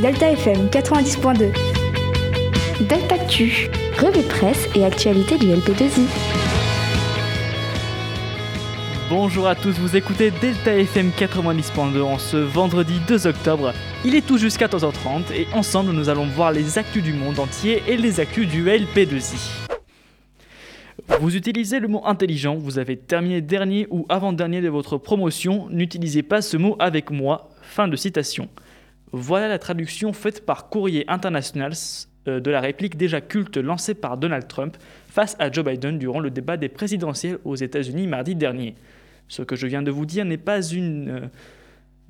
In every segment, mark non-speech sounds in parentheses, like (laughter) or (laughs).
Delta FM 90.2. Delta Actu, revue de presse et actualité du LP2I. Bonjour à tous, vous écoutez Delta FM 90.2 en ce vendredi 2 octobre. Il est tout jusqu'à 14h30 et ensemble nous allons voir les actus du monde entier et les actus du LP2I. Vous utilisez le mot intelligent, vous avez terminé dernier ou avant-dernier de votre promotion, n'utilisez pas ce mot avec moi. Fin de citation. Voilà la traduction faite par Courrier International euh, de la réplique déjà culte lancée par Donald Trump face à Joe Biden durant le débat des présidentielles aux États-Unis mardi dernier. Ce que je viens de vous dire n'est euh,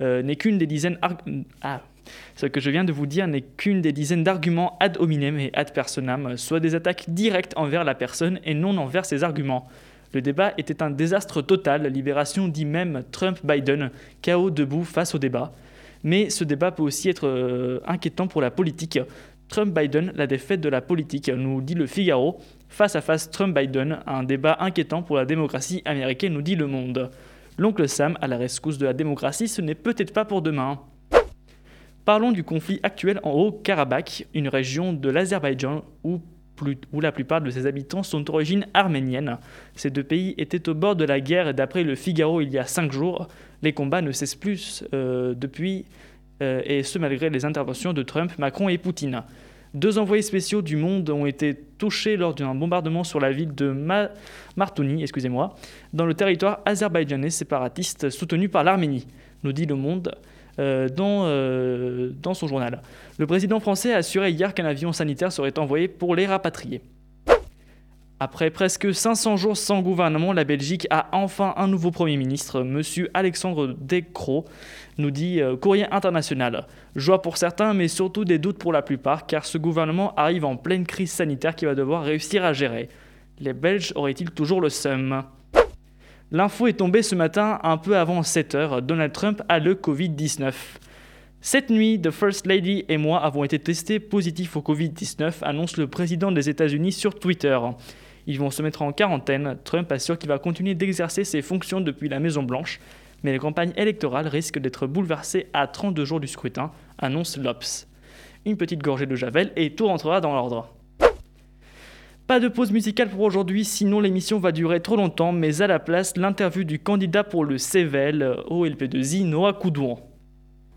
euh, qu'une des dizaines ce que je viens de vous dire n'est qu'une des dizaines d'arguments ad hominem et ad personam, soit des attaques directes envers la personne et non envers ses arguments. Le débat était un désastre total, libération dit même Trump-Biden, chaos debout face au débat. Mais ce débat peut aussi être euh, inquiétant pour la politique. Trump-Biden, la défaite de la politique, nous dit le Figaro. Face à face Trump-Biden, un débat inquiétant pour la démocratie américaine, nous dit le Monde. L'oncle Sam à la rescousse de la démocratie, ce n'est peut-être pas pour demain. Parlons du conflit actuel en Haut-Karabakh, une région de l'Azerbaïdjan où, la plupart de ses habitants sont d'origine arménienne. Ces deux pays étaient au bord de la guerre et d'après le Figaro il y a cinq jours, les combats ne cessent plus euh, depuis, euh, et ce malgré les interventions de Trump, Macron et Poutine. Deux envoyés spéciaux du monde ont été touchés lors d'un bombardement sur la ville de Ma Martouni, excusez-moi, dans le territoire azerbaïdjanais séparatiste soutenu par l'Arménie, nous dit Le Monde. Euh, euh, dans son journal. Le président français a assuré hier qu'un avion sanitaire serait envoyé pour les rapatrier. Après presque 500 jours sans gouvernement, la Belgique a enfin un nouveau Premier ministre, M. Alexandre Decroix, nous dit euh, Courrier International. Joie pour certains, mais surtout des doutes pour la plupart, car ce gouvernement arrive en pleine crise sanitaire qu'il va devoir réussir à gérer. Les Belges auraient-ils toujours le seum? L'info est tombée ce matin un peu avant 7h. Donald Trump a le Covid-19. Cette nuit, The First Lady et moi avons été testés positifs au Covid-19, annonce le président des États-Unis sur Twitter. Ils vont se mettre en quarantaine. Trump assure qu'il va continuer d'exercer ses fonctions depuis la Maison-Blanche, mais la campagne électorale risque d'être bouleversée à 32 jours du scrutin, annonce l'Ops. Une petite gorgée de Javel et tout rentrera dans l'ordre. Pas de pause musicale pour aujourd'hui, sinon l'émission va durer trop longtemps, mais à la place, l'interview du candidat pour le CVL au LP2I, Noah Coudouan.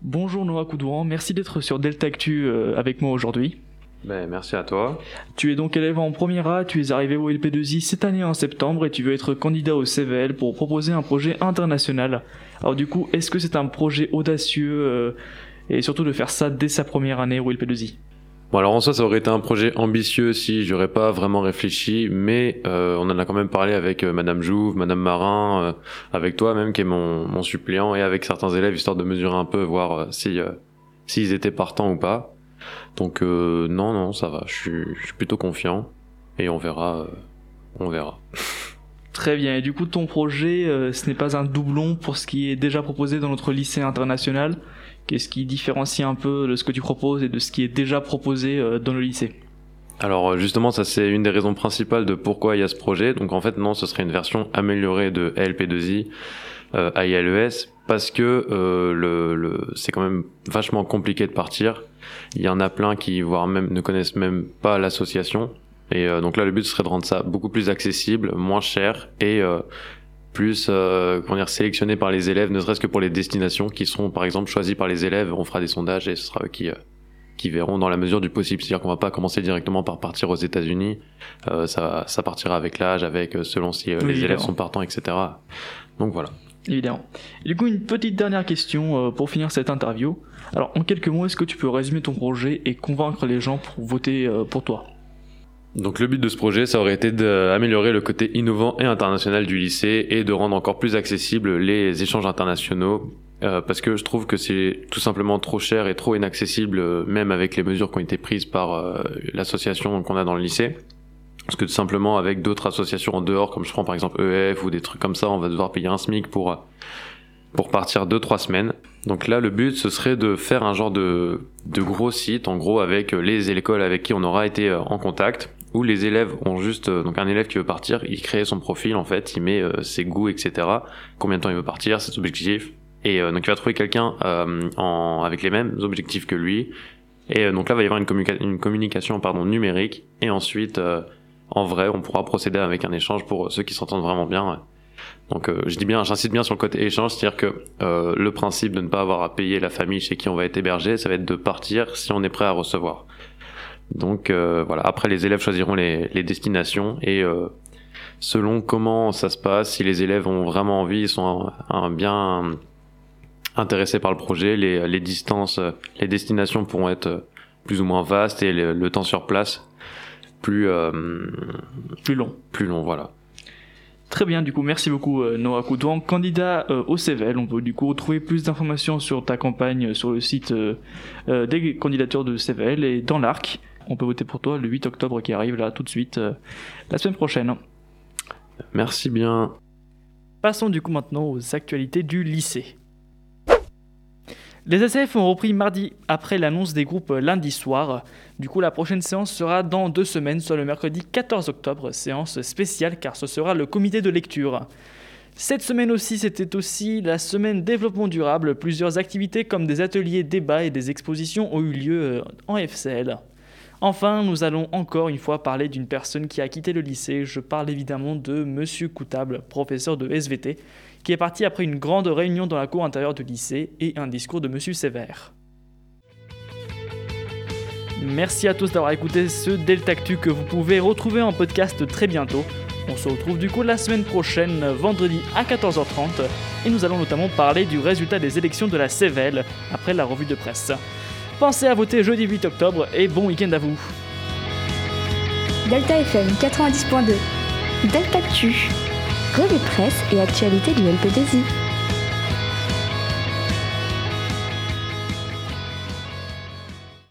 Bonjour Noah Coudouan, merci d'être sur Delta Actu euh, avec moi aujourd'hui. Ben, merci à toi. Tu es donc élève en première A, tu es arrivé au LP2I cette année en septembre et tu veux être candidat au CVL pour proposer un projet international. Alors du coup, est-ce que c'est un projet audacieux euh, et surtout de faire ça dès sa première année au LP2I Bon alors en soi ça aurait été un projet ambitieux si j'aurais pas vraiment réfléchi, mais euh, on en a quand même parlé avec euh, Madame Jouve, Madame Marin, euh, avec toi même qui est mon, mon suppléant et avec certains élèves histoire de mesurer un peu, voir si s'ils étaient partants ou pas. Donc non non ça va, je suis, je suis plutôt confiant et on verra, on verra. (laughs) Très bien. Et du coup, ton projet, ce n'est pas un doublon pour ce qui est déjà proposé dans notre lycée international. Qu'est-ce qui différencie un peu de ce que tu proposes et de ce qui est déjà proposé euh, dans le lycée? Alors euh, justement, ça c'est une des raisons principales de pourquoi il y a ce projet. Donc en fait, non, ce serait une version améliorée de LP2I euh, à ILES parce que euh, le, le c'est quand même vachement compliqué de partir. Il y en a plein qui voire même ne connaissent même pas l'association. Et donc là, le but serait de rendre ça beaucoup plus accessible, moins cher et plus euh, comment dire sélectionné par les élèves, ne serait-ce que pour les destinations qui seront par exemple choisies par les élèves. On fera des sondages et ce sera eux qui euh, qui verront dans la mesure du possible. C'est-à-dire qu'on va pas commencer directement par partir aux États-Unis. Euh, ça ça partira avec l'âge, avec euh, selon si euh, les élèves sont partants, etc. Donc voilà. Évidemment. du coup, une petite dernière question pour finir cette interview. Alors, en quelques mots, est-ce que tu peux résumer ton projet et convaincre les gens pour voter pour toi? Donc le but de ce projet, ça aurait été d'améliorer le côté innovant et international du lycée et de rendre encore plus accessibles les échanges internationaux euh, parce que je trouve que c'est tout simplement trop cher et trop inaccessible euh, même avec les mesures qui ont été prises par euh, l'association qu'on a dans le lycée. Parce que tout simplement avec d'autres associations en dehors, comme je prends par exemple EF ou des trucs comme ça, on va devoir payer un SMIC pour pour partir deux trois semaines. Donc là, le but ce serait de faire un genre de de gros site, en gros avec les écoles avec qui on aura été en contact où les élèves ont juste euh, donc un élève qui veut partir, il crée son profil en fait, il met euh, ses goûts, etc. Combien de temps il veut partir, ses objectifs, et euh, donc il va trouver quelqu'un en, avec les mêmes objectifs que lui, Et donc là, il va y avoir une, une communication pardon, numérique. Et ensuite, en vrai, on pourra procéder avec un échange pour ceux qui s'entendent vraiment bien. Donc je dis bien, j'insiste bien sur le côté échange, c'est-à-dire que le principe de ne pas avoir à payer la famille chez qui on va être hébergé, ça va être de partir si on est prêt à recevoir. Donc voilà, après les élèves choisiront les, les destinations et selon comment ça se passe, si les élèves ont vraiment envie, ils sont bien intéressés par le projet, les, distances, les destinations pourront être plus ou moins vastes et le, temps sur place plus euh, plus long. Plus long, voilà. Très bien, du coup, merci beaucoup euh, Noah Coudouan, candidat euh, au CEVEL. On peut du coup trouver plus d'informations sur ta campagne sur le site des candidatures de CEVEL et dans l'ARC. On peut voter pour toi le 8 octobre qui arrive là tout de suite, la semaine prochaine. Merci bien. Passons du coup maintenant aux actualités du lycée. Les SF ont repris mardi après l'annonce des groupes lundi soir. Du coup, la prochaine séance sera dans deux semaines, soit le mercredi 14 octobre, séance spéciale car ce sera le comité de lecture. Cette semaine aussi, c'était aussi la semaine développement durable. Plusieurs activités comme des ateliers, débats et des expositions ont eu lieu euh, en FCL. Enfin, nous allons encore une fois parler d'une personne qui a quitté le lycée. Je parle évidemment de Monsieur Coutable, professeur de SVT, qui est parti après une grande réunion dans la cour intérieure du lycée et un discours de Monsieur Sévère. Merci à tous d'avoir écouté ce Deltactu que vous pouvez retrouver en podcast très bientôt. On se retrouve du coup la semaine prochaine, vendredi à 14h30, et nous allons notamment parler du résultat des élections de la CEVEL après la revue de presse. Pensez à voter jeudi 8 octobre et bon week-end à vous. Delta FM 90.2. Delta Q. Revue presse et actualité du LPDZ.